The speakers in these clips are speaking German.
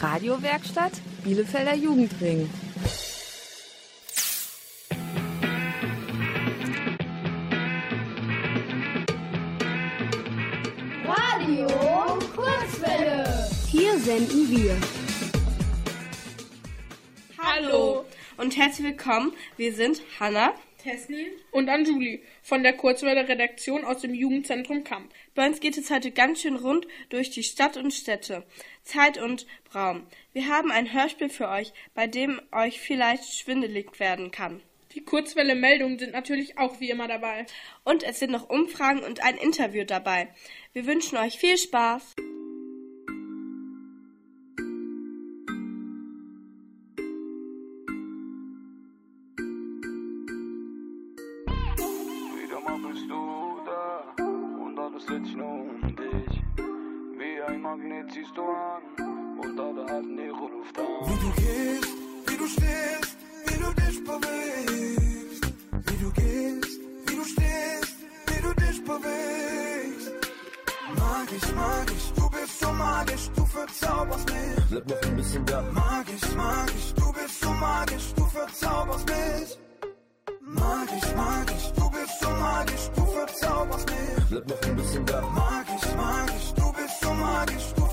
Radiowerkstatt Bielefelder Jugendring. Radio Kurzwelle. Hier senden wir. Hallo und herzlich willkommen. Wir sind Hanna, Tessin und Anjuli von der Kurzwelle Redaktion aus dem Jugendzentrum Kamp. Bei uns geht es heute ganz schön rund durch die Stadt und Städte, Zeit und Raum. Wir haben ein Hörspiel für euch, bei dem euch vielleicht schwindelig werden kann. Die Kurzwelle-Meldungen sind natürlich auch wie immer dabei. Und es sind noch Umfragen und ein Interview dabei. Wir wünschen euch viel Spaß. Ziehst du an und alle halten ihre Luft an. Wie du gehst, wie du stehst, wie du dich bewegst. Wie du gehst, wie du stehst, wie du dich bewegst. Magisch, magisch, du bist so magisch, du verzauberst mich. Bleib noch ein bisschen da. Magisch, magisch, du bist so magisch, du verzauberst mich. Magisch, magisch, du bist so magisch, du verzauberst mich. Bleib noch ein bisschen da. Magisch, magisch, du bist so magisch, du verzauberst mich.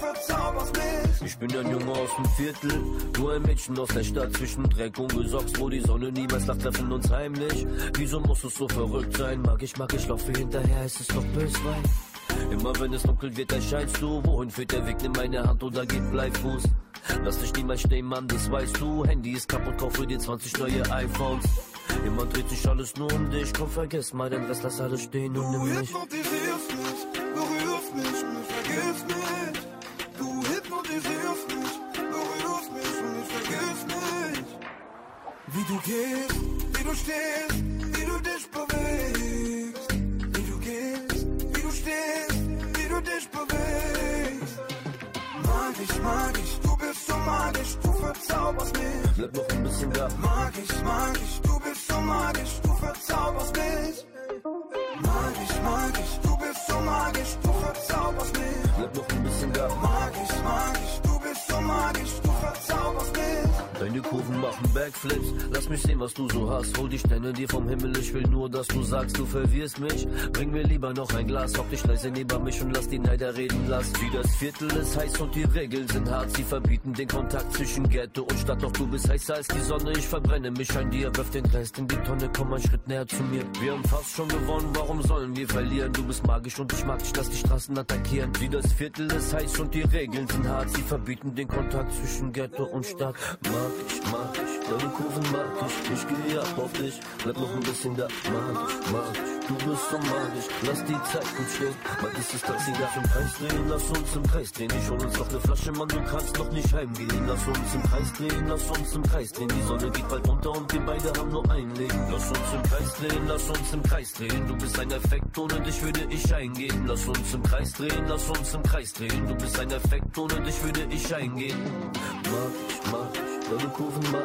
Ich bin ein Junge aus dem Viertel, nur ein Mädchen aus der Stadt zwischen Dreck und Gesocks, wo die Sonne niemals lacht, treffen uns heimlich. Wieso muss es so verrückt sein? Mag ich, mag ich, laufe hinterher, ist es doch bösweit. Immer wenn es dunkel wird, erscheinst du. Wohin führt der Weg? Nimm meine Hand oder gib Bleifuß. Lass dich niemals stehen, Mann, das weißt du. Handy ist kaputt, kauf für dir 20 neue iPhones. Immer dreht sich alles nur um dich. Komm, vergiss mal den Rest, lass alles stehen und Du nimm mich. Du gehst, wie du stehst, wie du dich bewegst. Wie du gehst, wie du stehst, wie du dich bewegst. Magisch, magisch, du bist so magisch, du verzauberst mich. Bleib noch ein bisschen da. Magisch, magisch, du bist so magisch, du verzauberst mich. Magisch, magisch, du bist so magisch, du verzauberst mich. Bleib noch ein bisschen da. Magisch, magisch, du bist so magisch, Kurven machen Backflips. Lass mich sehen, was du so hast. Hol die Sterne dir vom Himmel. Ich will nur, dass du sagst, du verwirrst mich. Bring mir lieber noch ein Glas. Hock dich leise neben mich und lass die Neider reden. Lass wie das Viertel ist heiß und die Regeln sind hart. Sie verbieten den Kontakt zwischen Ghetto und Stadt. Doch du bist heißer als die Sonne. Ich verbrenne mich an dir. Wirf den Rest in die Tonne. Komm einen Schritt näher zu mir. Wir haben fast schon gewonnen. Warum sollen wir verlieren? Du bist magisch und ich mag dich. Lass die Straßen attackieren. Wie das Viertel ist heiß und die Regeln sind hart. Sie verbieten den Kontakt zwischen Ghetto und Stadt. Mag mag ich. Deine Kurven mag ich. Ich gehe ab auf dich. Bleib noch ein bisschen da. Mag ich, mag ich. Du bist so magisch. Lass die Zeit gut stehen. Mag ist das Taxi darf im Kreis drehen. Lass uns im Kreis drehen. Ich hol uns noch eine Flasche, Mann. Du kannst noch nicht heimgehen. Lass uns im Kreis drehen. Lass uns im Kreis drehen. Die Sonne geht bald runter und wir beide haben nur ein Leben. Lass uns im Kreis drehen. Lass uns im Kreis drehen. Du bist ein Effekt. Ohne dich würde ich eingehen. Lass uns im Kreis drehen. Lass uns im Kreis drehen. Du bist ein Effekt. Ohne dich würde ich eingehen. Mag ich, mag ich. Deine Kurven mag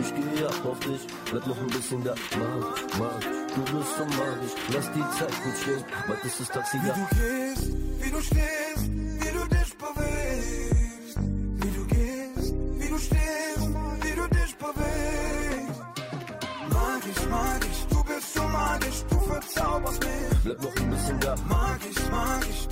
ich, gehe ab auf dich, bleib noch ein bisschen da, mag mag du bist so magisch, lass die Zeit gut stehen, ist das Taxi Wie da. du gehst, wie du stehst, wie du dich bewegst. Wie du gehst, wie du stehst, wie du dich bewegst. Magisch, magisch, du bist so magisch, du verzauberst mich. Bleib noch ein bisschen da, Magisch, du magisch,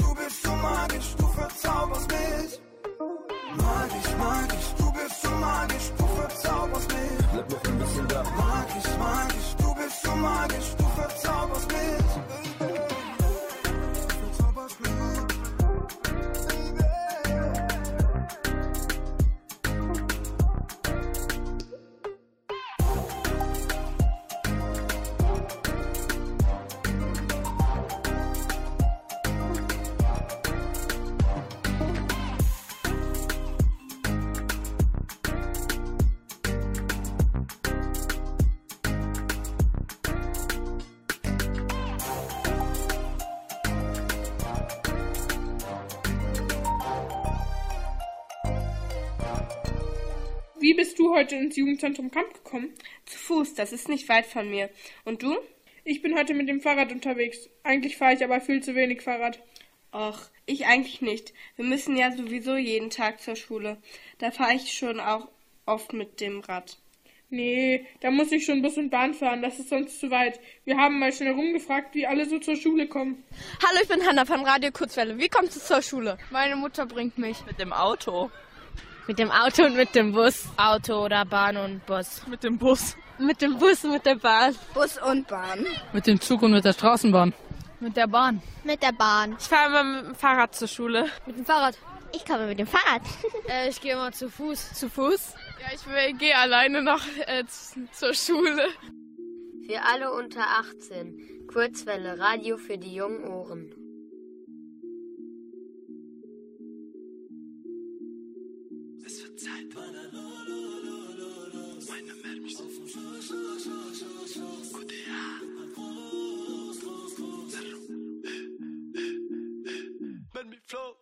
heute ins Jugendzentrum Kamp gekommen? Zu Fuß, das ist nicht weit von mir. Und du? Ich bin heute mit dem Fahrrad unterwegs. Eigentlich fahre ich aber viel zu wenig Fahrrad. Och, Ich eigentlich nicht. Wir müssen ja sowieso jeden Tag zur Schule. Da fahre ich schon auch oft mit dem Rad. Nee, da muss ich schon Bus und Bahn fahren, das ist sonst zu weit. Wir haben mal schnell rumgefragt, wie alle so zur Schule kommen. Hallo, ich bin Hanna von Radio Kurzwelle. Wie kommst du zur Schule? Meine Mutter bringt mich. Mit dem Auto. Mit dem Auto und mit dem Bus. Auto oder Bahn und Bus. Mit dem Bus. Mit dem Bus und mit der Bahn. Bus und Bahn. Mit dem Zug und mit der Straßenbahn. Mit der Bahn. Mit der Bahn. Ich fahre immer mit dem Fahrrad zur Schule. Mit dem Fahrrad. Ich komme mit dem Fahrrad. äh, ich gehe immer zu Fuß. Zu Fuß? Ja, ich gehe alleine noch äh, zur Schule. Für alle unter 18. Kurzwelle Radio für die jungen Ohren. Wird Zeit. Meine Mermis.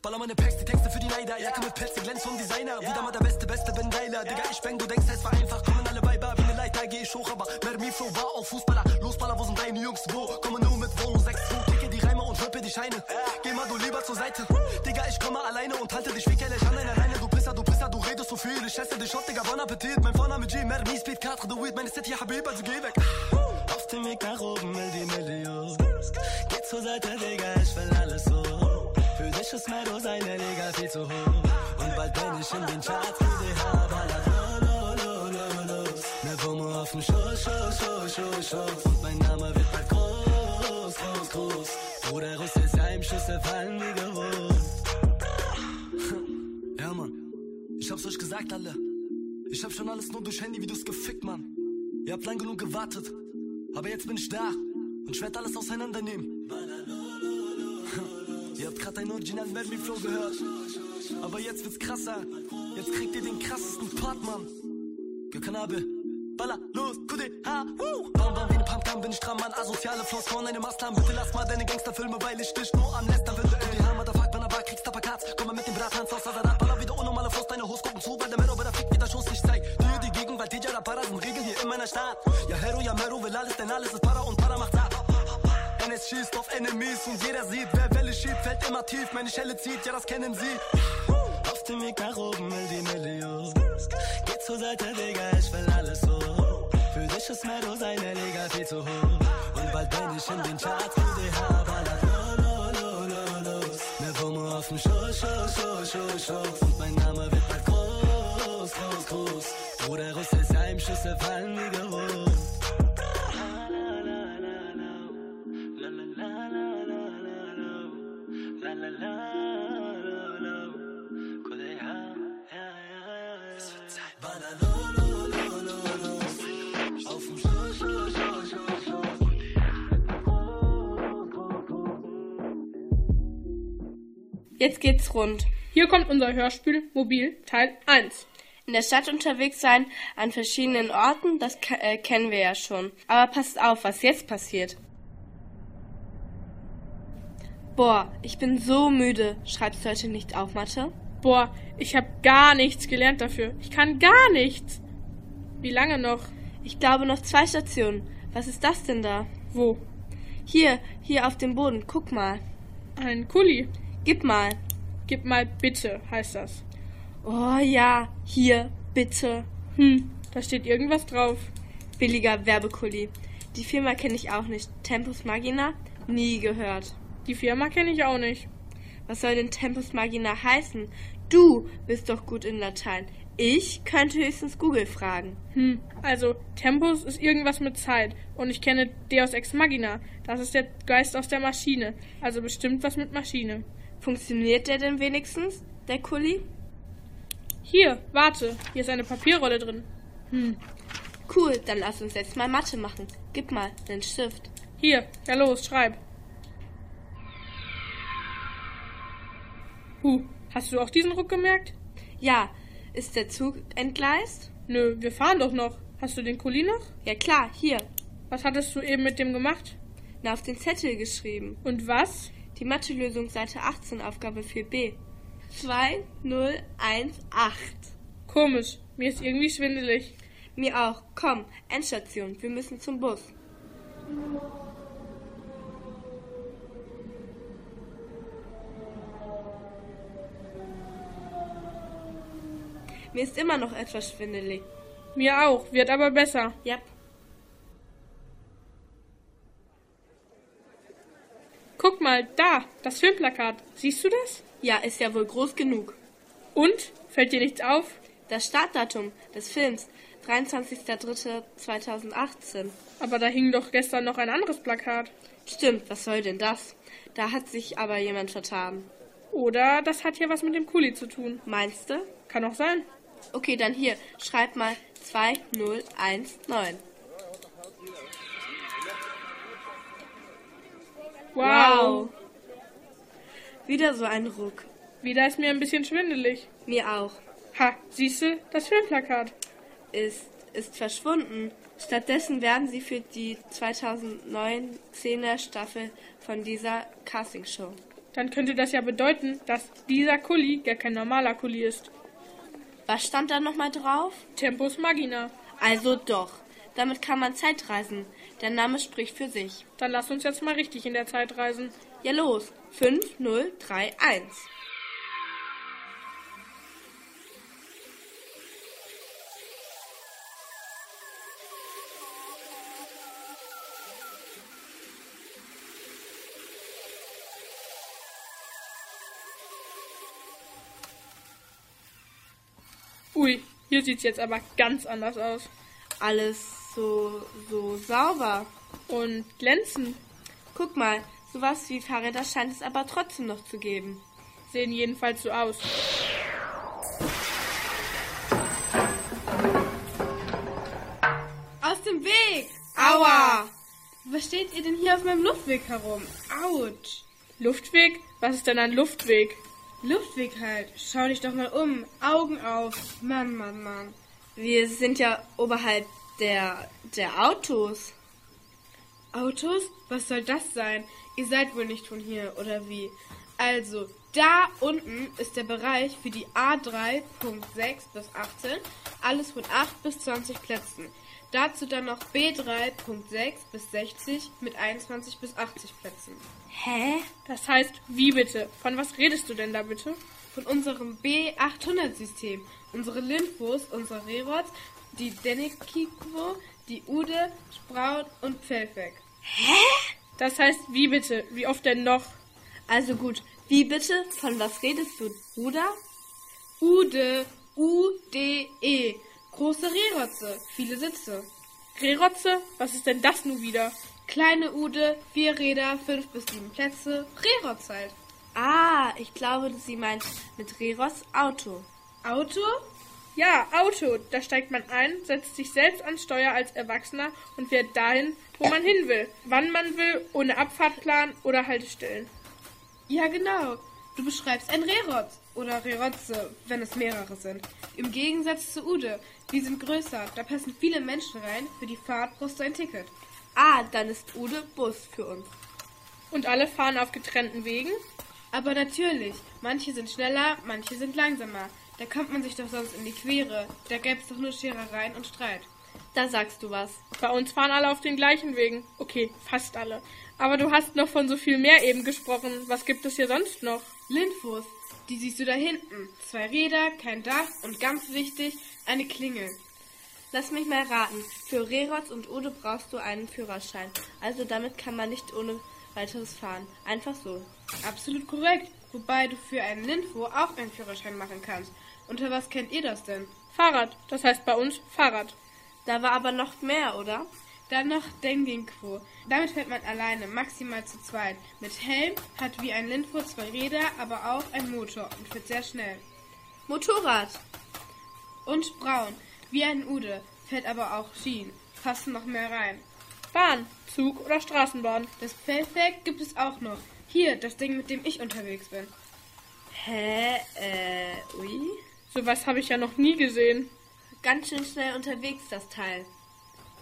Baller meine Packs, die Texte für die Neider. Jacke mit Pelz, die glänzt vom Designer. Wieder mal der beste, beste Ben Geiler. Digga, ich bang, du denkst, es war einfach. Kommen alle bei Bar, wie eine Leiter, geh ich hoch, aber Mermi Flow war auch Fußballer. Los, Baller, wo sind deine Jungs? Wo? Komme nur mit Wohnung 6 2 Dicke die Reime und rippe die Scheine. Geh mal du lieber zur Seite. Digga, ich komme alleine und halte dich wie Kelly an deiner Leine. Du Pisser, du Pisser, du redest so viel. Ich esse dich auf, Digga, bon Appetit. Mein Vorname G, Mermi, Speed, 4, The Weed. Meine City, Habib, also geh weg. Auf dem Weg nach oben, will die Million. Geh zur Seite, Digga, ich will alles so. Für dich ist Meadow seine Liga viel zu hoch. Und bald bin ich in den Charts, lo, los. Mehr Wumme auf dem Schoß, Schoß, Schoß, Schoß, Schoß. Und mein Name wird bald groß, groß, groß. Bruder Russ ist Heimschüsse fallen wie gewohnt. Ich hab's euch gesagt, alle. Ich hab schon alles nur durch Handy-Videos gefickt, Mann. Ihr habt lang genug gewartet. Aber jetzt bin ich da. Und ich werd alles auseinandernehmen. Ihr habt gerade einen originalen Melody Flow gehört. Aber jetzt wird's krasser. Jetzt kriegt ihr den krassesten Part, Mann. Gökanabe. Baller, los, Kude, ha, wuh. Bam, bam, wie ne Pumpgun bin ich dran, Mann. Asoziale Flows von eine Maßnahmen. Bitte lass mal deine Gangsterfilme, weil ich dich nur am Lästern will. Kude, ha, Motherfuck, wenn er war, kriegst du Plakats. Komm mal mit dem Brattanz aus Sasadat. Baller deine Hose gucken zu, weil der Mero bei der Fick wieder Schuss nicht zeigt. Dir die Gegenwart, DJ Rapara sind Regeln hier in meiner Stadt. Ja, Hero, ja, Mero will alles, denn alles ist Para und Para macht ab. NS schießt auf Enemies und jeder sieht, wer Welle schiebt, fällt immer tief. Meine Schelle zieht, ja, das kennen sie. Auf dem Weg nach oben will die Million. Geh zur Seite, Digga, ich will alles so. Für dich ist Meadow seine Liga viel zu hoch. Und bald bin ich in den Charts, QDH, ballert lo, lo, lo, lo, Wumme auf dem Schoß, Schoß, Schoß, Schoß, Schoß. Bruder Russ ist Heimschüsse fallen wie gewohnt. Jetzt geht's rund. Hier kommt unser Hörspiel Mobil Teil 1. In der Stadt unterwegs sein, an verschiedenen Orten, das äh, kennen wir ja schon. Aber passt auf, was jetzt passiert. Boah, ich bin so müde. Schreibst du heute nicht auf, Mathe? Boah, ich hab gar nichts gelernt dafür. Ich kann gar nichts. Wie lange noch? Ich glaube noch zwei Stationen. Was ist das denn da? Wo? Hier, hier auf dem Boden. Guck mal. Ein Kuli. Gib mal. Gib mal bitte, heißt das. Oh ja, hier, bitte. Hm, da steht irgendwas drauf. Billiger Werbekuli. Die Firma kenne ich auch nicht. Tempus Magina? Nie gehört. Die Firma kenne ich auch nicht. Was soll denn Tempus Magina heißen? Du bist doch gut in Latein. Ich könnte höchstens Google fragen. Hm, also Tempus ist irgendwas mit Zeit und ich kenne Deus Ex Magina. Das ist der Geist aus der Maschine. Also bestimmt was mit Maschine. Funktioniert der denn wenigstens, der Kuli? Hier, warte, hier ist eine Papierrolle drin. Hm. Cool, dann lass uns jetzt mal Mathe machen. Gib mal den Stift. Hier, ja los, schreib. Huh, hast du auch diesen Ruck gemerkt? Ja. Ist der Zug entgleist? Nö, wir fahren doch noch. Hast du den Kuli noch? Ja klar, hier. Was hattest du eben mit dem gemacht? Na, auf den Zettel geschrieben. Und was? Die Mathelösung Seite 18, Aufgabe 4b. 2018. Komisch, mir ist irgendwie schwindelig. Mir auch. Komm, Endstation, wir müssen zum Bus. Mir ist immer noch etwas schwindelig. Mir auch, wird aber besser. Yep. Guck mal, da, das Filmplakat. Siehst du das? Ja, ist ja wohl groß genug. Und? Fällt dir nichts auf? Das Startdatum des Films, 23.03.2018. Aber da hing doch gestern noch ein anderes Plakat. Stimmt, was soll denn das? Da hat sich aber jemand vertan. Oder das hat hier was mit dem Kuli zu tun. Meinst du? Kann auch sein. Okay, dann hier, schreib mal 2019. Wow. Wieder so ein Ruck. Wieder ist mir ein bisschen schwindelig. Mir auch. Ha, siehst du, das Filmplakat. Ist, ist verschwunden. Stattdessen werden sie für die 2009-10er Staffel von dieser Castingshow. Dann könnte das ja bedeuten, dass dieser Kuli gar kein normaler Kuli ist. Was stand da nochmal drauf? Tempus Magina. Also doch. Damit kann man Zeitreisen. Der Name spricht für sich. Dann lass uns jetzt mal richtig in der Zeit reisen. Ja los. 5031. Ui, hier sieht's jetzt aber ganz anders aus. Alles so, so sauber. Und glänzend. Guck mal, sowas wie Fahrräder scheint es aber trotzdem noch zu geben. Sehen jedenfalls so aus. Aus dem Weg! Aua! Was steht ihr denn hier auf meinem Luftweg herum? Autsch! Luftweg? Was ist denn ein Luftweg? Luftweg halt. Schau dich doch mal um. Augen auf. Mann, Mann, Mann. Wir sind ja oberhalb der, der Autos. Autos? Was soll das sein? Ihr seid wohl nicht von hier, oder wie? Also, da unten ist der Bereich für die A3.6 bis 18. Alles von 8 bis 20 Plätzen. Dazu dann noch B3.6 bis 60 mit 21 bis 80 Plätzen. Hä? Das heißt, wie bitte? Von was redest du denn da bitte? Von unserem B800-System. Unsere Lymphos, unsere Rerots, die Denikiko, die Ude, Spraut und Pfellfeck. Hä? Das heißt, wie bitte? Wie oft denn noch? Also gut, wie bitte? Von was redest du, Bruder? Ude, U-D-E. Große Rerotze, viele Sitze. Rerotze? Was ist denn das nun wieder? Kleine Ude, vier Räder, fünf bis sieben Plätze, Rerotz halt. Ah, ich glaube, sie meint mit Rerotz Auto. Auto? Ja, Auto. Da steigt man ein, setzt sich selbst an Steuer als Erwachsener und fährt dahin, wo man hin will. Wann man will, ohne Abfahrtplan oder Haltestellen. Ja, genau. Du beschreibst ein Rerotz oder Rerotze, wenn es mehrere sind. Im Gegensatz zu Ude. Die sind größer, da passen viele Menschen rein. Für die Fahrt brauchst du ein Ticket. Ah, dann ist Ude Bus für uns. Und alle fahren auf getrennten Wegen? Aber natürlich. Manche sind schneller, manche sind langsamer. Da kommt man sich doch sonst in die Quere. Da gäbe es doch nur Scherereien und Streit. Da sagst du was. Bei uns fahren alle auf den gleichen Wegen. Okay, fast alle. Aber du hast noch von so viel mehr eben gesprochen. Was gibt es hier sonst noch? Lindfuß. Die siehst du da hinten. Zwei Räder, kein Dach und ganz wichtig, eine Klingel. Lass mich mal raten. Für Rerotz und Ude brauchst du einen Führerschein. Also damit kann man nicht ohne weiteres fahren. Einfach so. Absolut korrekt. Wobei du für einen Lindwo auch einen Führerschein machen kannst. Unter was kennt ihr das denn? Fahrrad. Das heißt bei uns Fahrrad. Da war aber noch mehr, oder? Dann noch Denginquo. Damit fährt man alleine, maximal zu zweit. Mit Helm, hat wie ein Lindwo zwei Räder, aber auch ein Motor und fährt sehr schnell. Motorrad. Und braun, wie ein Ude, fährt aber auch Schienen. Passen noch mehr rein. Bahn, Zug oder Straßenbahn. Das Pfellfeld gibt es auch noch. Hier, das Ding, mit dem ich unterwegs bin. Hä? Äh, ui? Sowas habe ich ja noch nie gesehen. Ganz schön schnell unterwegs, das Teil.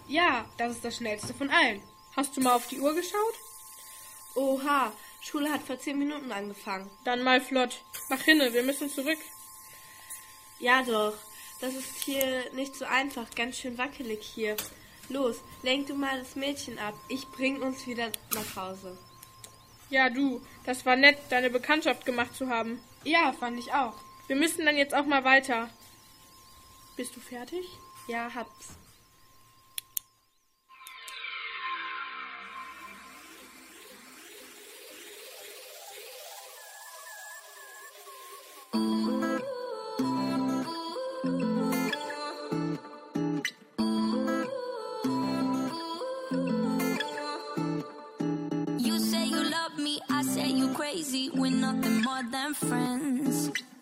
Ja, das ist das schnellste von allen. Hast du mal auf die Uhr geschaut? Oha, Schule hat vor zehn Minuten angefangen. Dann mal flott. Mach hinne, wir müssen zurück. Ja doch, das ist hier nicht so einfach, ganz schön wackelig hier. Los, lenk du mal das Mädchen ab. Ich bring uns wieder nach Hause. Ja, du, das war nett, deine Bekanntschaft gemacht zu haben. Ja, fand ich auch. Wir müssen dann jetzt auch mal weiter. Bist du fertig? Ja, hab's. You say you love me, I say you crazy. We're nothing more than friends.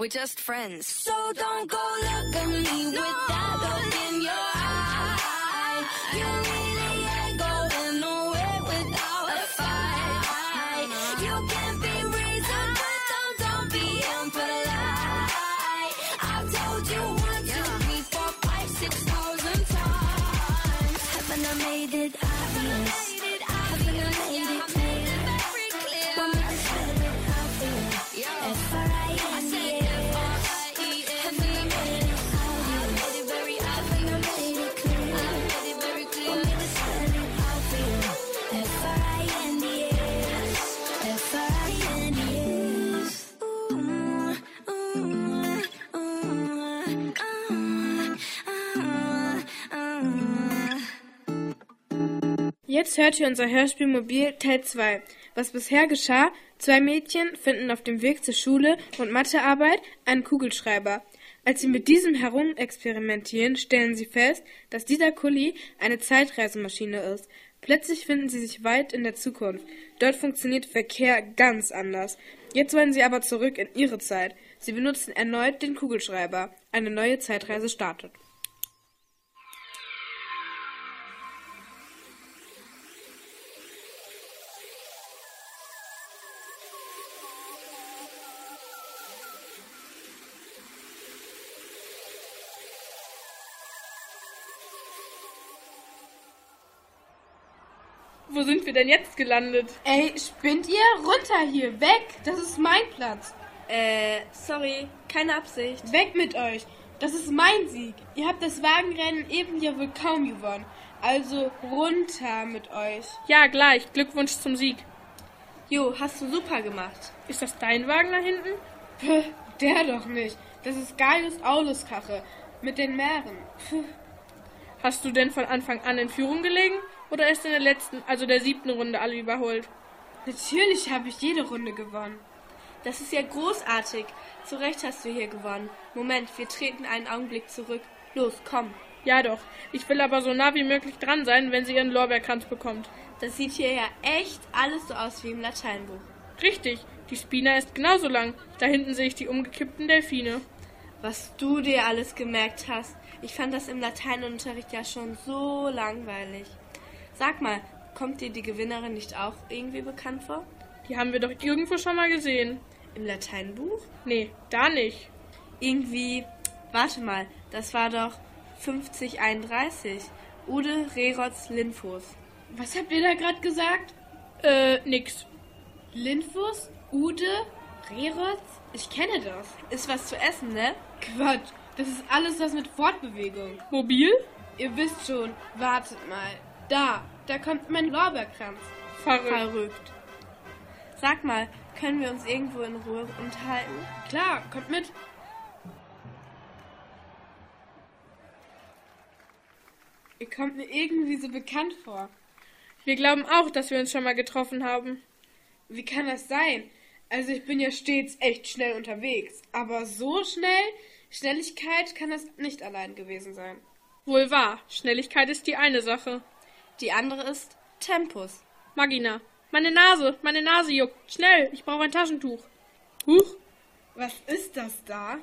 We're just friends. So don't go look at me with that Jetzt hört ihr unser Hörspiel Mobil Teil 2. Was bisher geschah, zwei Mädchen finden auf dem Weg zur Schule und Mathearbeit einen Kugelschreiber. Als sie mit diesem herumexperimentieren, stellen sie fest, dass dieser Kuli eine Zeitreisemaschine ist. Plötzlich finden sie sich weit in der Zukunft. Dort funktioniert Verkehr ganz anders. Jetzt wollen sie aber zurück in ihre Zeit. Sie benutzen erneut den Kugelschreiber. Eine neue Zeitreise startet. Wo sind wir denn jetzt gelandet? Ey, spinnt ihr? Runter hier, weg! Das ist mein Platz. Äh, sorry, keine Absicht. Weg mit euch! Das ist mein Sieg. Ihr habt das Wagenrennen eben ja wohl kaum gewonnen. Also runter mit euch. Ja, gleich. Glückwunsch zum Sieg. Jo, hast du super gemacht. Ist das dein Wagen da hinten? Puh, der doch nicht. Das ist Gaius Auluskache mit den Meeren. Puh. Hast du denn von Anfang an in Führung gelegen? Oder erst in der letzten, also der siebten Runde alle überholt? Natürlich habe ich jede Runde gewonnen. Das ist ja großartig. Zu Recht hast du hier gewonnen. Moment, wir treten einen Augenblick zurück. Los, komm. Ja doch. Ich will aber so nah wie möglich dran sein, wenn sie ihren Lorbeerkranz bekommt. Das sieht hier ja echt alles so aus wie im Lateinbuch. Richtig. Die Spina ist genauso lang. Da hinten sehe ich die umgekippten Delfine. Was du dir alles gemerkt hast. Ich fand das im Lateinunterricht ja schon so langweilig. Sag mal, kommt dir die Gewinnerin nicht auch irgendwie bekannt vor? Die haben wir doch irgendwo schon mal gesehen. Im Lateinbuch? Nee, da nicht. Irgendwie, warte mal, das war doch 5031. Ude Rerotz Linfos. Was habt ihr da gerade gesagt? Äh, nix. Linfos? Ude? Rerotz? Ich kenne das. Ist was zu essen, ne? Quatsch. Das ist alles was mit Fortbewegung. Mobil? Ihr wisst schon. Wartet mal. Da. Da kommt mein Lorbeerkranz. Verrückt. Verrückt. Sag mal, können wir uns irgendwo in Ruhe unterhalten? Klar, kommt mit. Ihr kommt mir irgendwie so bekannt vor. Wir glauben auch, dass wir uns schon mal getroffen haben. Wie kann das sein? Also ich bin ja stets echt schnell unterwegs. Aber so schnell? Schnelligkeit kann das nicht allein gewesen sein. Wohl wahr. Schnelligkeit ist die eine Sache. Die andere ist Tempus. Magina, meine Nase, meine Nase juckt. Schnell, ich brauche ein Taschentuch. Huch. Was ist das da?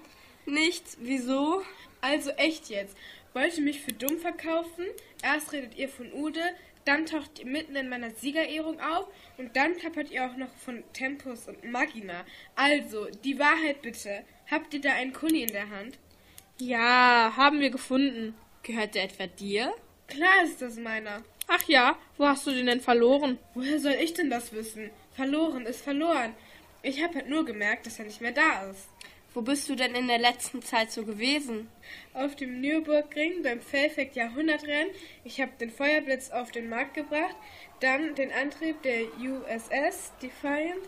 Nichts. Wieso? Also echt jetzt. Wollt ihr mich für dumm verkaufen? Erst redet ihr von Ude, dann taucht ihr mitten in meiner Siegerehrung auf und dann plappert ihr auch noch von Tempus und Magina. Also, die Wahrheit bitte. Habt ihr da einen Kuli in der Hand? Ja, haben wir gefunden. Gehört der etwa dir? Klar ist das meiner. Ach ja, wo hast du den denn verloren? Woher soll ich denn das wissen? Verloren ist verloren. Ich habe halt nur gemerkt, dass er nicht mehr da ist. Wo bist du denn in der letzten Zeit so gewesen? Auf dem Nürburgring beim Fellfekt Jahrhundertrennen. Ich habe den Feuerblitz auf den Markt gebracht, dann den Antrieb der USS Defiant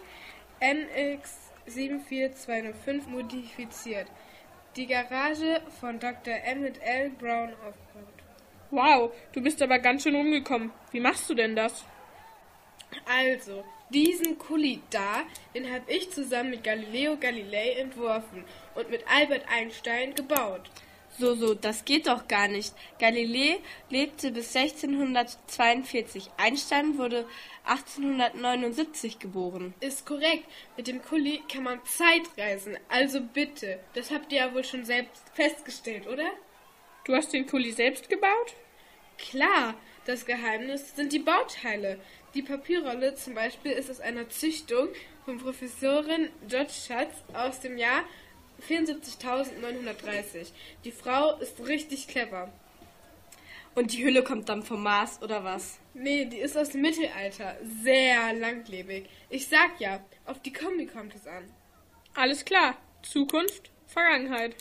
NX 74205 modifiziert. Die Garage von Dr. Emmett L. Brown aufgebaut. Wow, du bist aber ganz schön rumgekommen. Wie machst du denn das? Also, diesen Kuli da, den habe ich zusammen mit Galileo Galilei entworfen und mit Albert Einstein gebaut. So, so, das geht doch gar nicht. Galilei lebte bis 1642. Einstein wurde 1879 geboren. Ist korrekt. Mit dem Kuli kann man Zeit reisen. Also bitte. Das habt ihr ja wohl schon selbst festgestellt, oder? Du hast den Kuli selbst gebaut? Klar. Das Geheimnis sind die Bauteile. Die Papierrolle zum Beispiel ist aus einer Züchtung von Professorin George Schatz aus dem Jahr 74.930. Die Frau ist richtig clever. Und die Hülle kommt dann vom Mars, oder was? Nee, die ist aus dem Mittelalter. Sehr langlebig. Ich sag ja, auf die Kombi kommt es an. Alles klar. Zukunft, Vergangenheit.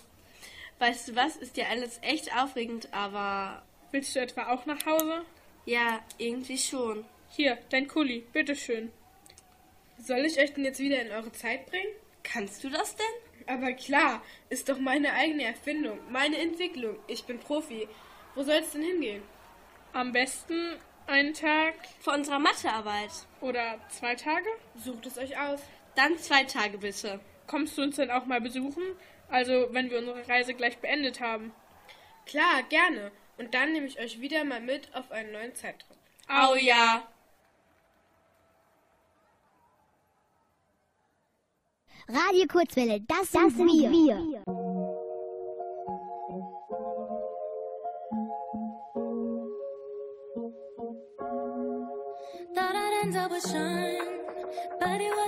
Weißt du was, ist ja alles echt aufregend, aber... Willst du etwa auch nach Hause? Ja, irgendwie schon. Hier, dein Kuli, bitteschön. Soll ich euch denn jetzt wieder in eure Zeit bringen? Kannst du das denn? Aber klar, ist doch meine eigene Erfindung, meine Entwicklung. Ich bin Profi. Wo soll es denn hingehen? Am besten einen Tag vor unserer Mathearbeit. Oder zwei Tage? Sucht es euch aus. Dann zwei Tage bitte. Kommst du uns denn auch mal besuchen? Also, wenn wir unsere Reise gleich beendet haben. Klar, gerne. Und dann nehme ich euch wieder mal mit auf einen neuen Zeitraum. Au ja. Radio Kurzwelle, das, das sind wir. wir. Thought I'd end up with Sean, but it match.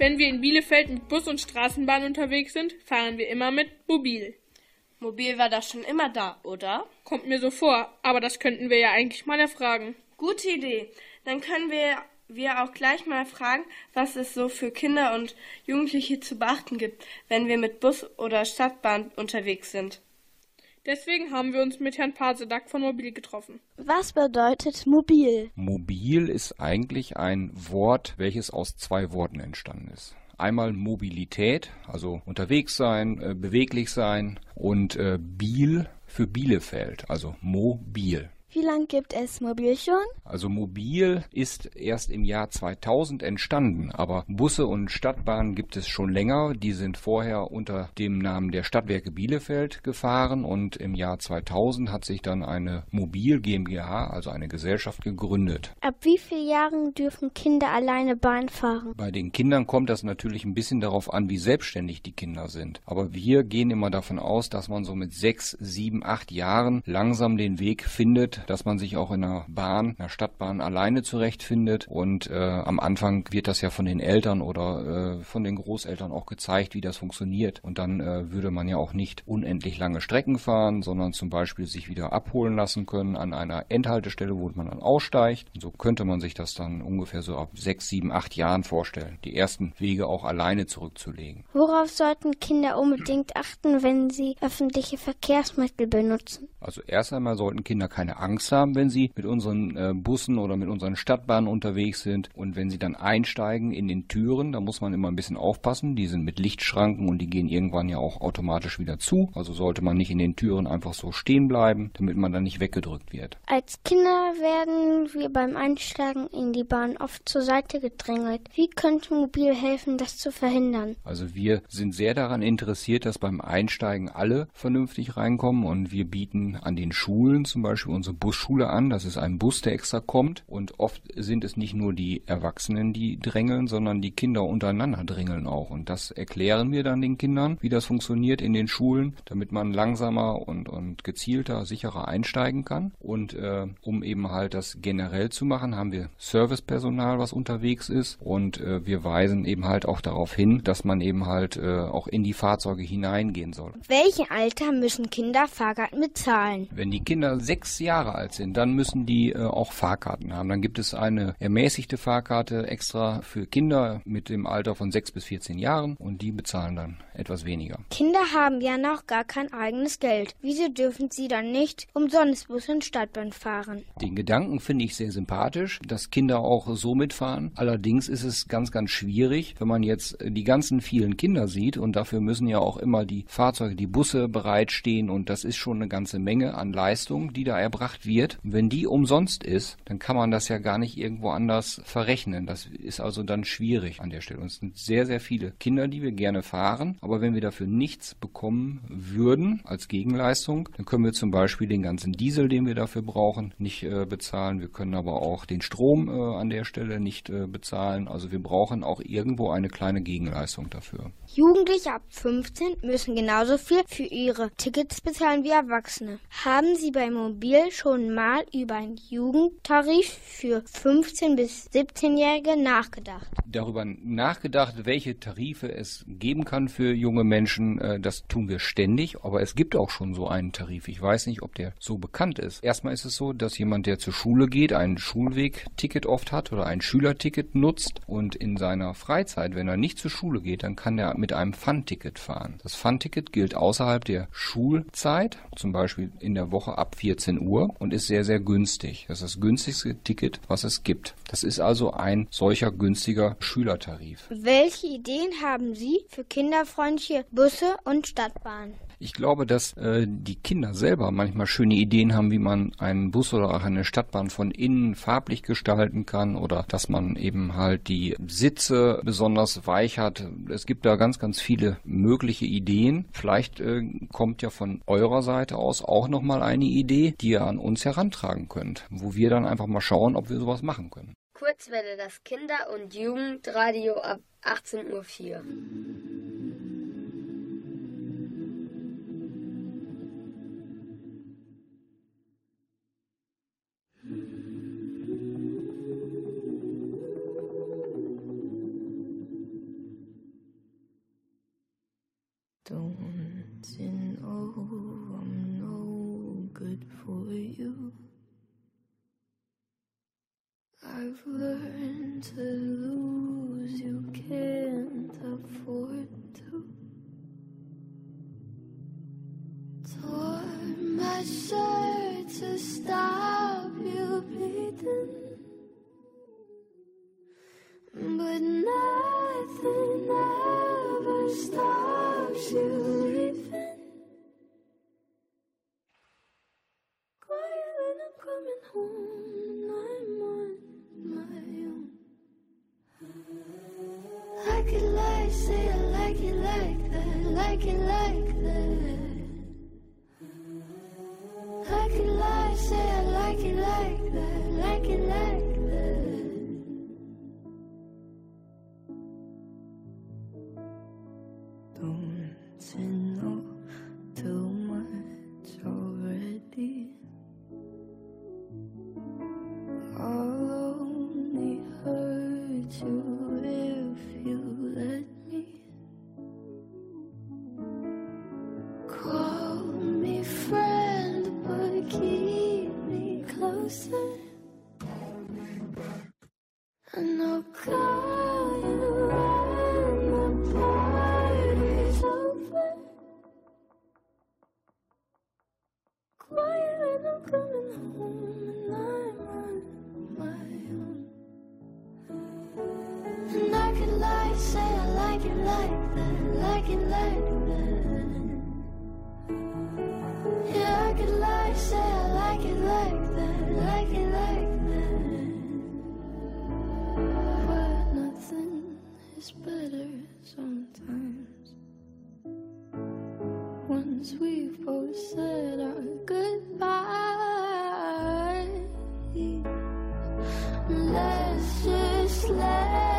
Wenn wir in Bielefeld mit Bus und Straßenbahn unterwegs sind, fahren wir immer mit Mobil. Mobil war das schon immer da, oder? Kommt mir so vor, aber das könnten wir ja eigentlich mal erfragen. Gute Idee. Dann können wir, wir auch gleich mal fragen, was es so für Kinder und Jugendliche zu beachten gibt, wenn wir mit Bus oder Stadtbahn unterwegs sind. Deswegen haben wir uns mit Herrn Pasedak von Mobil getroffen. Was bedeutet mobil? Mobil ist eigentlich ein Wort, welches aus zwei Worten entstanden ist. Einmal Mobilität, also unterwegs sein, äh, beweglich sein und äh, Biel für Bielefeld, also mobil. Wie lange gibt es mobil schon? Also mobil ist erst im Jahr 2000 entstanden, aber Busse und Stadtbahnen gibt es schon länger. Die sind vorher unter dem Namen der Stadtwerke Bielefeld gefahren und im Jahr 2000 hat sich dann eine Mobil GmbH, also eine Gesellschaft gegründet. Ab wie vielen Jahren dürfen Kinder alleine Bahn fahren? Bei den Kindern kommt das natürlich ein bisschen darauf an, wie selbstständig die Kinder sind. Aber wir gehen immer davon aus, dass man so mit sechs, sieben, acht Jahren langsam den Weg findet, dass man sich auch in einer Bahn, einer Stadtbahn alleine zurechtfindet. Und äh, am Anfang wird das ja von den Eltern oder äh, von den Großeltern auch gezeigt, wie das funktioniert. Und dann äh, würde man ja auch nicht unendlich lange Strecken fahren, sondern zum Beispiel sich wieder abholen lassen können an einer Endhaltestelle, wo man dann aussteigt. Und so könnte man sich das dann ungefähr so ab sechs, sieben, acht Jahren vorstellen, die ersten Wege auch alleine zurückzulegen. Worauf sollten Kinder unbedingt achten, wenn sie öffentliche Verkehrsmittel benutzen? Also erst einmal sollten Kinder keine Angst haben, wenn sie mit unseren äh, Bussen oder mit unseren Stadtbahnen unterwegs sind. Und wenn sie dann einsteigen in den Türen, da muss man immer ein bisschen aufpassen. Die sind mit Lichtschranken und die gehen irgendwann ja auch automatisch wieder zu. Also sollte man nicht in den Türen einfach so stehen bleiben, damit man dann nicht weggedrückt wird. Als Kinder werden wir beim Einsteigen in die Bahn oft zur Seite gedrängelt. Wie könnte Mobil helfen, das zu verhindern? Also wir sind sehr daran interessiert, dass beim Einsteigen alle vernünftig reinkommen und wir bieten an den Schulen zum Beispiel unsere Busschule an. Das ist ein Bus, der extra kommt und oft sind es nicht nur die Erwachsenen, die drängeln, sondern die Kinder untereinander drängeln auch. Und das erklären wir dann den Kindern, wie das funktioniert in den Schulen, damit man langsamer und, und gezielter, sicherer einsteigen kann. Und äh, um eben halt das generell zu machen, haben wir Servicepersonal, was unterwegs ist und äh, wir weisen eben halt auch darauf hin, dass man eben halt äh, auch in die Fahrzeuge hineingehen soll. Welchem Alter müssen Kinder Fahrkarten bezahlen? Wenn die Kinder sechs Jahre alt sind, dann müssen die äh, auch Fahrkarten haben. Dann gibt es eine ermäßigte Fahrkarte extra für Kinder mit dem Alter von sechs bis 14 Jahren und die bezahlen dann etwas weniger. Kinder haben ja noch gar kein eigenes Geld. Wieso dürfen sie dann nicht umsonst Bus und Stadtbahn fahren? Den Gedanken finde ich sehr sympathisch, dass Kinder auch so mitfahren. Allerdings ist es ganz, ganz schwierig, wenn man jetzt die ganzen vielen Kinder sieht und dafür müssen ja auch immer die Fahrzeuge, die Busse bereitstehen und das ist schon eine ganze Menge an Leistung, die da erbracht wird. Wenn die umsonst ist, dann kann man das ja gar nicht irgendwo anders verrechnen. Das ist also dann schwierig an der Stelle. Und es sind sehr, sehr viele Kinder, die wir gerne fahren, aber wenn wir dafür nichts bekommen würden als Gegenleistung, dann können wir zum Beispiel den ganzen Diesel, den wir dafür brauchen, nicht äh, bezahlen. Wir können aber auch den Strom äh, an der Stelle nicht äh, bezahlen. Also wir brauchen auch irgendwo eine kleine Gegenleistung dafür. Jugendliche ab 15 müssen genauso viel für ihre Tickets bezahlen wie Erwachsene. Haben Sie bei Mobil schon mal über einen Jugendtarif für 15- bis 17-Jährige nachgedacht? Darüber nachgedacht, welche Tarife es geben kann für junge Menschen, äh, das tun wir ständig, aber es gibt auch schon so einen Tarif. Ich weiß nicht, ob der so bekannt ist. Erstmal ist es so, dass jemand, der zur Schule geht, ein Schulwegticket oft hat oder ein Schülerticket nutzt und in seiner Freizeit, wenn er nicht zur Schule geht, dann kann er mit einem Fun-Ticket fahren. Das Fun-Ticket gilt außerhalb der Schulzeit, zum Beispiel in der Woche ab 14 Uhr und ist sehr, sehr günstig. Das ist das günstigste Ticket, was es gibt. Das ist also ein solcher günstiger Schülertarif. Welche Ideen haben Sie für kinderfreundliche Busse und Stadtbahnen? Ich glaube, dass äh, die Kinder selber manchmal schöne Ideen haben, wie man einen Bus oder auch eine Stadtbahn von innen farblich gestalten kann oder dass man eben halt die Sitze besonders weich hat. Es gibt da ganz, ganz viele mögliche Ideen. Vielleicht äh, kommt ja von eurer Seite aus auch nochmal eine Idee, die ihr an uns herantragen könnt, wo wir dann einfach mal schauen, ob wir sowas machen können. Kurzwelle, das Kinder- und Jugendradio ab 18.04 Uhr. Good you? I've learned to lose, you can't afford to. Tore my shirt to stop you bleeding. But our goodbye. Let's just let.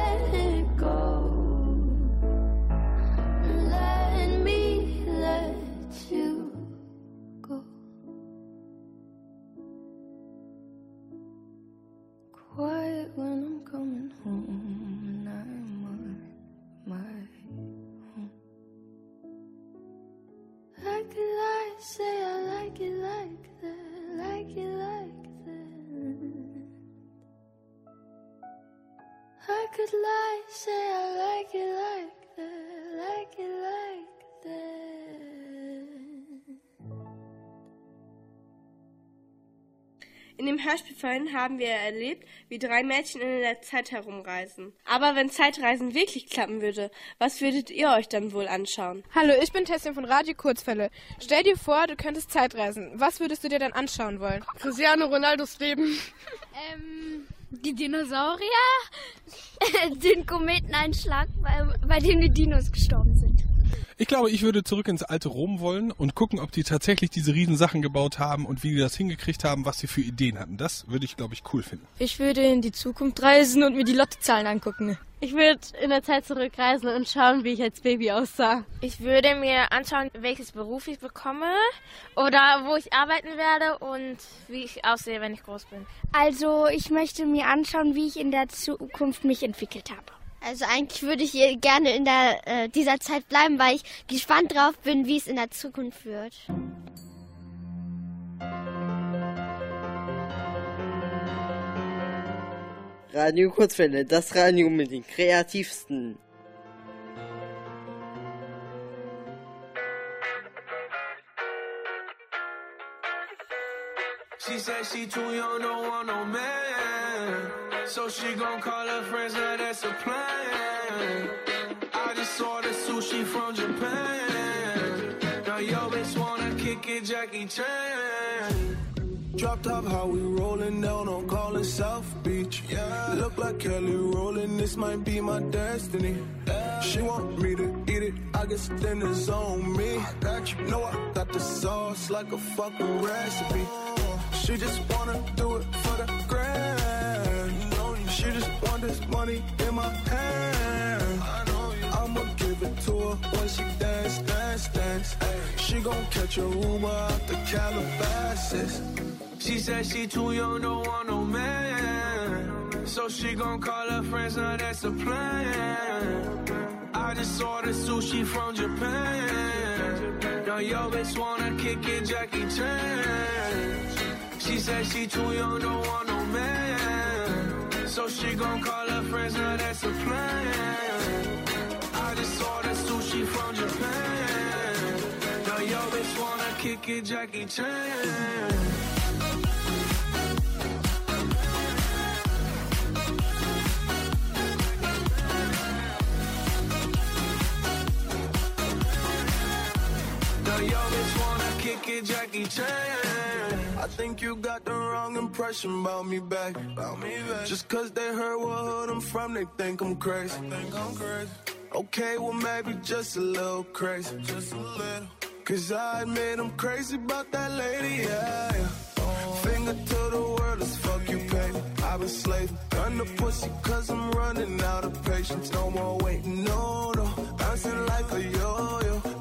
Vorhin haben wir erlebt, wie drei Mädchen in der Zeit herumreisen. Aber wenn Zeitreisen wirklich klappen würde, was würdet ihr euch dann wohl anschauen? Hallo, ich bin Tessin von Radio Kurzfälle. Stell dir vor, du könntest Zeitreisen. Was würdest du dir dann anschauen wollen? Cristiano Ronaldos Leben. Ähm, die Dinosaurier, den Kometeneinschlag, bei, bei dem die Dinos gestorben sind. Ich glaube, ich würde zurück ins alte Rom wollen und gucken, ob die tatsächlich diese Riesensachen gebaut haben und wie die das hingekriegt haben, was sie für Ideen hatten. Das würde ich, glaube ich, cool finden. Ich würde in die Zukunft reisen und mir die Lottozahlen angucken. Ich würde in der Zeit zurückreisen und schauen, wie ich als Baby aussah. Ich würde mir anschauen, welches Beruf ich bekomme oder wo ich arbeiten werde und wie ich aussehe, wenn ich groß bin. Also ich möchte mir anschauen, wie ich in der Zukunft mich entwickelt habe. Also eigentlich würde ich gerne in der, äh, dieser Zeit bleiben, weil ich gespannt drauf bin, wie es in der Zukunft wird. Radio Kurzwelle, das Radio mit den kreativsten. She said she too young, don't want no man. So she gon' call her friends, now that's a plan. I just saw the sushi from Japan. Now yo bitch wanna kick it, Jackie Chan. Drop top, how we rollin' down on calling South Beach. Yeah. Look like Kelly rolling, this might be my destiny. She want me to eat it, I guess then it's on me. I got you, know I got the sauce like a fucking recipe. She just wanna do it for the grand. Want this money in my hand. I'ma give it to her when she dance, dance, dance. She gon' catch a Uber out the Calabasas. She said she too young, don't want no man. So she gon' call her friends, now that's a plan. I just saw the sushi from Japan. Now yo bitch wanna kick it, Jackie Chan. She said she too young, don't want no man. So she gon' call her friends, now that's a plan. I just saw the sushi from Japan. Now yo bitch wanna kick it, Jackie Chan. Now yo bitch wanna kick it, Jackie Chan. I think you got the wrong impression about me back. About me back. Just cause they heard what hood I'm from, they think I'm crazy. Think I'm crazy. Okay, well maybe just a little crazy. Just a little. Cause I admit I'm crazy about that lady, yeah. yeah. Finger to the world as fuck you pay. I've been slaving. Gun the pussy cause I'm running out of patience. No more waiting, no, no. Bouncing like a yo-yo.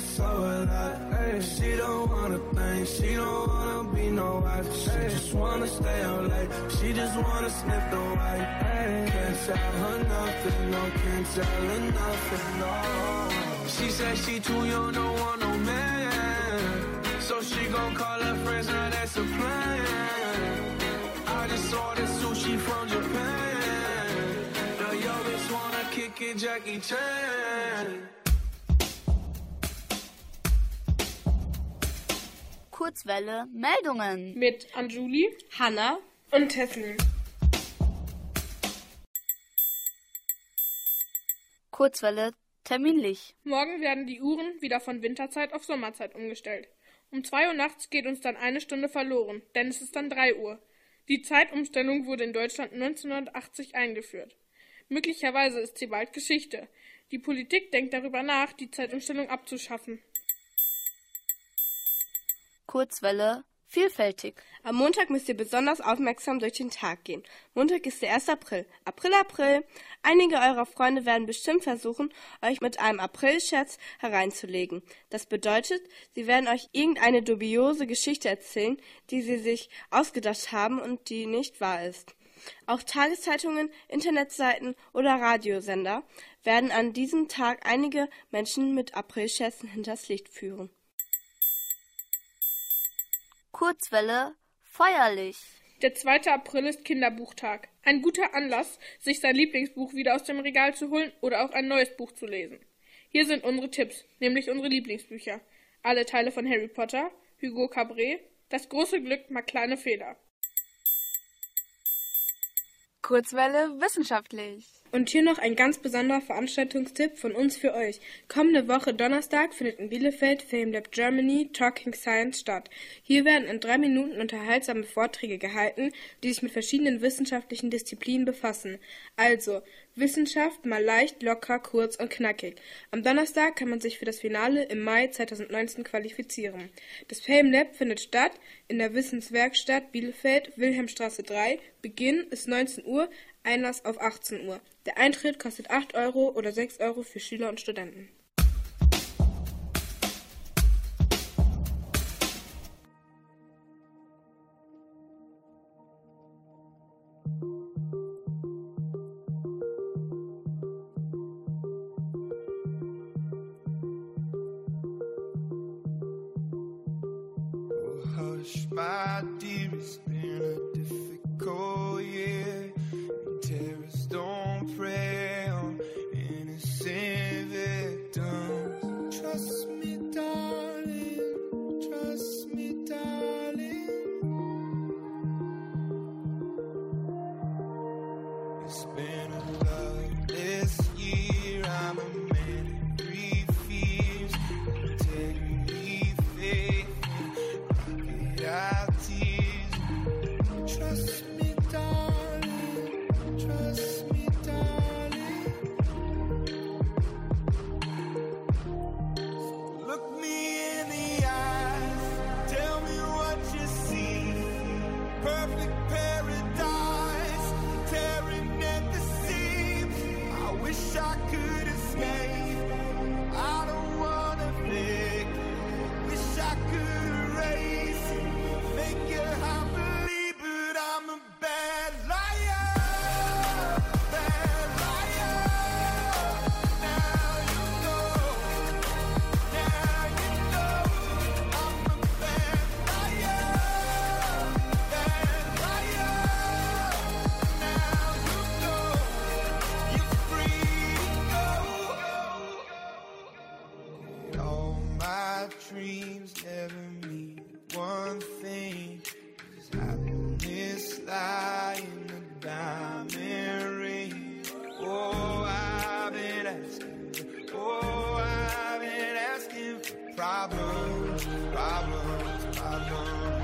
so alive. Hey, she don't wanna think, she don't wanna be no wife. She just wanna stay out late, she just wanna sniff the white. Can't tell her nothing, no, can't tell her nothing, no. She said she too young, don't want no man. So she gon' call her friends, now that's a plan. I just saw the sushi from Japan. Now yo bitch wanna kick it, Jackie Chan. Kurzwelle Meldungen. Mit Anjuli, Hanna und Tessin. Kurzwelle terminlich. Morgen werden die Uhren wieder von Winterzeit auf Sommerzeit umgestellt. Um 2 Uhr nachts geht uns dann eine Stunde verloren, denn es ist dann 3 Uhr. Die Zeitumstellung wurde in Deutschland 1980 eingeführt. Möglicherweise ist sie bald Geschichte. Die Politik denkt darüber nach, die Zeitumstellung abzuschaffen. Kurzwelle Vielfältig. Am Montag müsst ihr besonders aufmerksam durch den Tag gehen. Montag ist der 1. April. April, April. Einige eurer Freunde werden bestimmt versuchen, euch mit einem Aprilscherz hereinzulegen. Das bedeutet, sie werden euch irgendeine dubiose Geschichte erzählen, die sie sich ausgedacht haben und die nicht wahr ist. Auch Tageszeitungen, Internetseiten oder Radiosender werden an diesem Tag einige Menschen mit Aprilscherzen hinters Licht führen. Kurzwelle feierlich. Der 2. April ist Kinderbuchtag. Ein guter Anlass, sich sein Lieblingsbuch wieder aus dem Regal zu holen oder auch ein neues Buch zu lesen. Hier sind unsere Tipps, nämlich unsere Lieblingsbücher. Alle Teile von Harry Potter, Hugo Cabret, Das große Glück mag kleine Fehler. Kurzwelle wissenschaftlich. Und hier noch ein ganz besonderer Veranstaltungstipp von uns für euch. Kommende Woche Donnerstag findet in Bielefeld FameLab Germany Talking Science statt. Hier werden in drei Minuten unterhaltsame Vorträge gehalten, die sich mit verschiedenen wissenschaftlichen Disziplinen befassen. Also Wissenschaft mal leicht, locker, kurz und knackig. Am Donnerstag kann man sich für das Finale im Mai 2019 qualifizieren. Das FameLab findet statt in der Wissenswerkstatt Bielefeld, Wilhelmstraße 3. Beginn ist 19 Uhr, Einlass auf 18 Uhr. Der Eintritt kostet 8 Euro oder 6 Euro für Schüler und Studenten. Hush, my dear, it's been a difficult problems, problems, problems.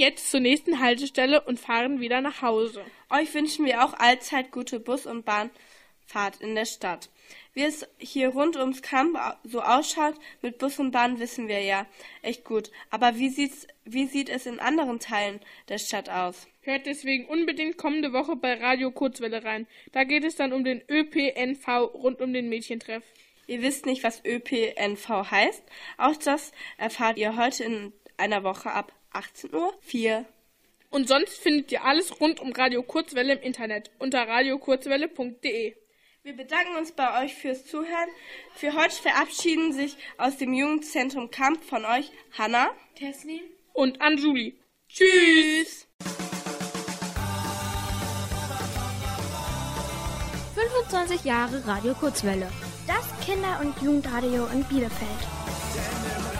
Jetzt zur nächsten Haltestelle und fahren wieder nach Hause. Euch wünschen wir auch allzeit gute Bus- und Bahnfahrt in der Stadt. Wie es hier rund ums Camp so ausschaut mit Bus und Bahn, wissen wir ja echt gut. Aber wie, sieht's, wie sieht es in anderen Teilen der Stadt aus? Hört deswegen unbedingt kommende Woche bei Radio Kurzwelle rein. Da geht es dann um den ÖPNV rund um den Mädchentreff. Ihr wisst nicht, was ÖPNV heißt? Auch das erfahrt ihr heute in einer Woche ab 18 Uhr 4. Und sonst findet ihr alles rund um Radio Kurzwelle im Internet unter radiokurzwelle.de. Wir bedanken uns bei euch fürs Zuhören. Für heute verabschieden sich aus dem Jugendzentrum Kamp von euch Hanna, Tessin und Anjuli. Tschüss! 25 Jahre Radio Kurzwelle. Das Kinder- und Jugendradio in Bielefeld.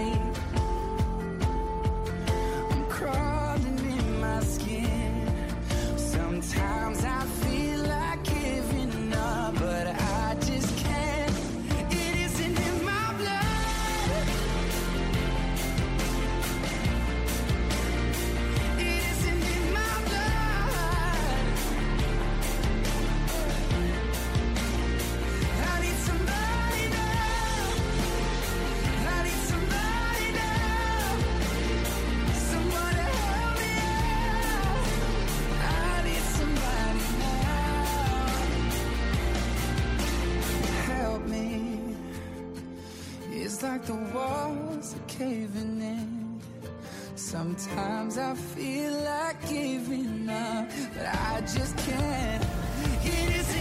Caving in. Sometimes I feel like giving up, but I just can't. It isn't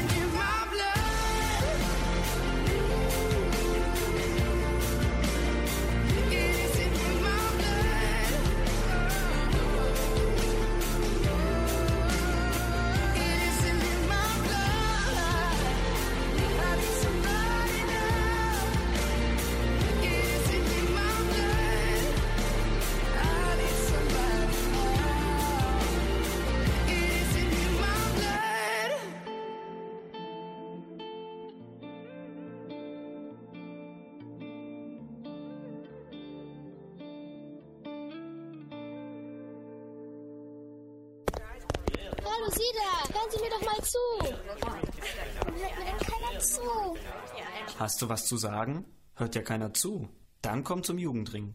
zu. Hört mir denn keiner zu? Hast du was zu sagen? Hört ja keiner zu. Dann komm zum Jugendring.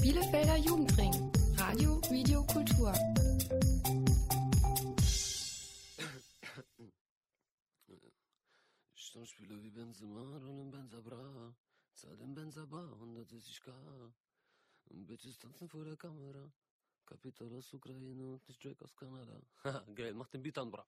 Bielefelder Jugendring. Radio, Video, Kultur. Stammspieler wie Benzema, rollen Benza Bra, zahl den Benza Bar, 160k. Und Bitches tanzen vor der Kamera, Kapital aus Ukraine und nicht Drake aus Kanada. Haha, geil, mach den Beat an, bra.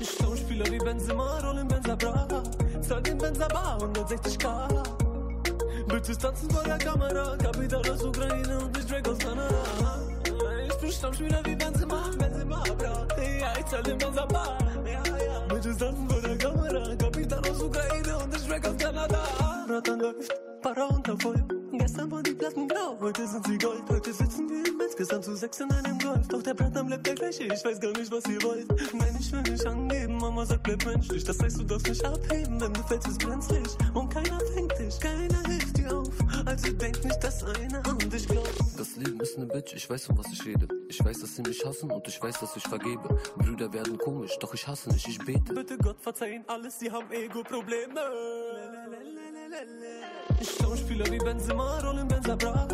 Schauspieler wie Benzema, rollen Benza Bra. Zahl in Benza Bar, 160k. Bitches tanzen vor der Kamera, Kapital aus Ukraine und nicht Drake aus Kanada. Ich bin Stammspieler wie Benzema, Benzema Bra. Ja, ich zahl in Benza Bar. Ja, ja. Bitches tanzen Ratan läuft, Para unter voll. Gestern waren die Platten blau, heute sind sie Gold. Heute sitzen wir im insgesamt zu sechs in einem Golf. Doch der Brandam bleibt der gleiche, ich weiß gar nicht, was ihr wollt. Nein, ich will nicht angeben, Mama sagt, bleib menschlich. Das heißt, du darfst nicht abheben, denn du fällst ist brenzlig. Und keiner fängt dich, keiner hilft dir auf. Also denk nicht, dass einer an dich glaubt. Das Leben ist ne Bitch, ich weiß, von was ich rede. Ich weiß, dass sie mich hassen und ich weiß, dass ich vergebe. Brüder werden komisch, doch ich hasse nicht, ich bete. Bitte Gott verzeih ihnen alles, sie haben Ego-Probleme. Schauspieler wie Benzema, rollen Benza Bra.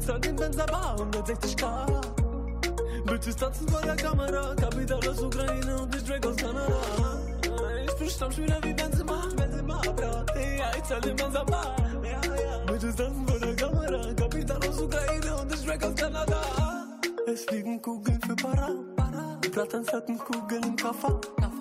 Zahl den Benza Bar, 160k. Bitches tanzen vor der Kamera, Kapital aus Ukraine und nicht Drake aus Kanada. Ich bin Stammspieler wie Benzema, Benzema Bra. Ja, ich zahl den Benza Bar. Ja. Bitches tanzen vor der Kamera, Kapital aus Ukraine und nicht Drake aus Kanada. Es liegen Kugeln für Para, Bratans hatten Kugeln im Kaffer.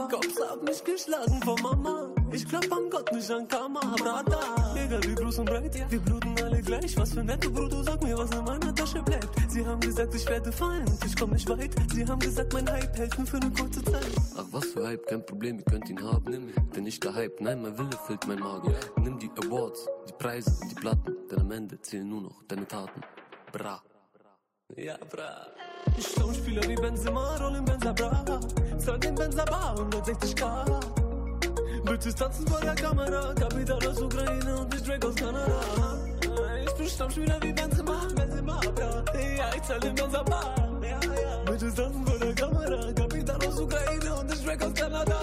Cops haben mich geschlagen von Mama. Ich glaub an Gott, nicht an Karma, Brata. Egal wie groß und breit, wir bluten alle gleich. Was für netto Bruder, sag mir, was in meiner Tasche bleibt. Sie haben gesagt, ich werde fallen und ich komm nicht weit. Sie haben gesagt, mein Hype hält nur für eine kurze Zeit. Ach, was für Hype, kein Problem, ihr könnt ihn haben. Nimm. Bin nicht der Hype, nein, mein Wille füllt mein Magen. Nimm die Awards, die Preise, die Platten, denn am Ende zählen nur noch deine Taten. Bra. Ja, bra. Schauspieler wie Benzema, rollen Benza Bra. Zahl den Benza Bar, 160k. Bitches tanzen vor der Kamera, Kapital aus Ukraine und nicht Drake aus Kanada. Ich bin Stammspieler wie Benzema, Benzema Bra. Ja, ich zahl den Benza Bar. Ja, ja. Bitches tanzen vor der Kamera, Kapital aus Ukraine und nicht Drake aus Kanada.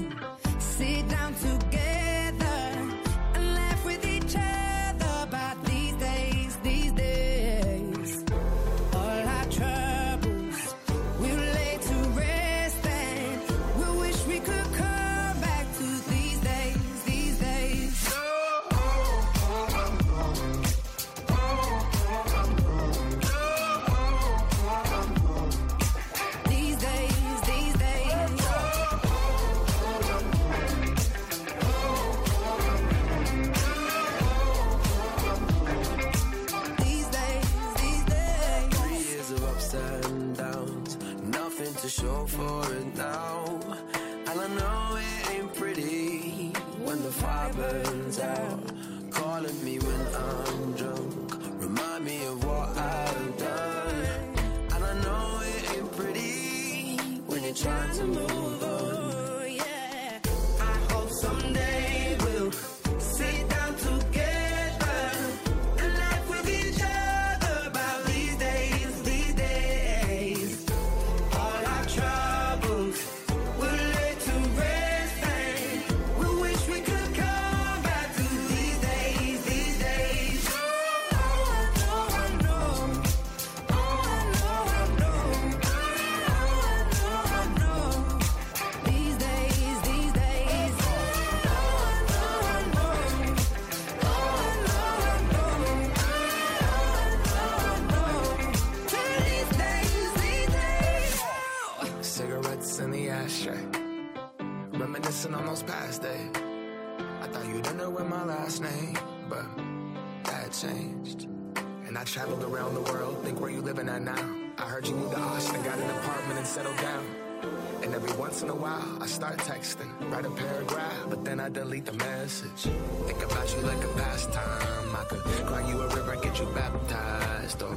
delete the message. Think about you like a pastime. I could cry you a river, get you baptized. Or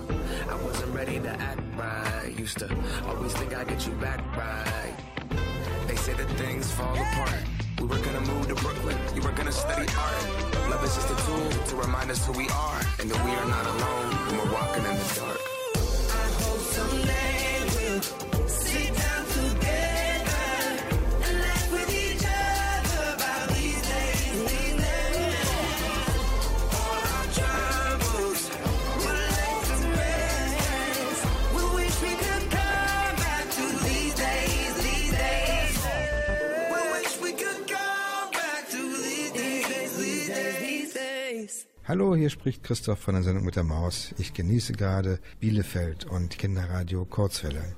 I wasn't ready to act right. Used to always think I'd get you back right. They say that things fall apart. We were gonna move to Brooklyn, you were gonna study art. Love is just a tool to remind us who we are, and that we are not alone when we're walking in the dark. Hallo, hier spricht Christoph von der Sendung mit der Maus. Ich genieße gerade Bielefeld und Kinderradio Kurzwelle.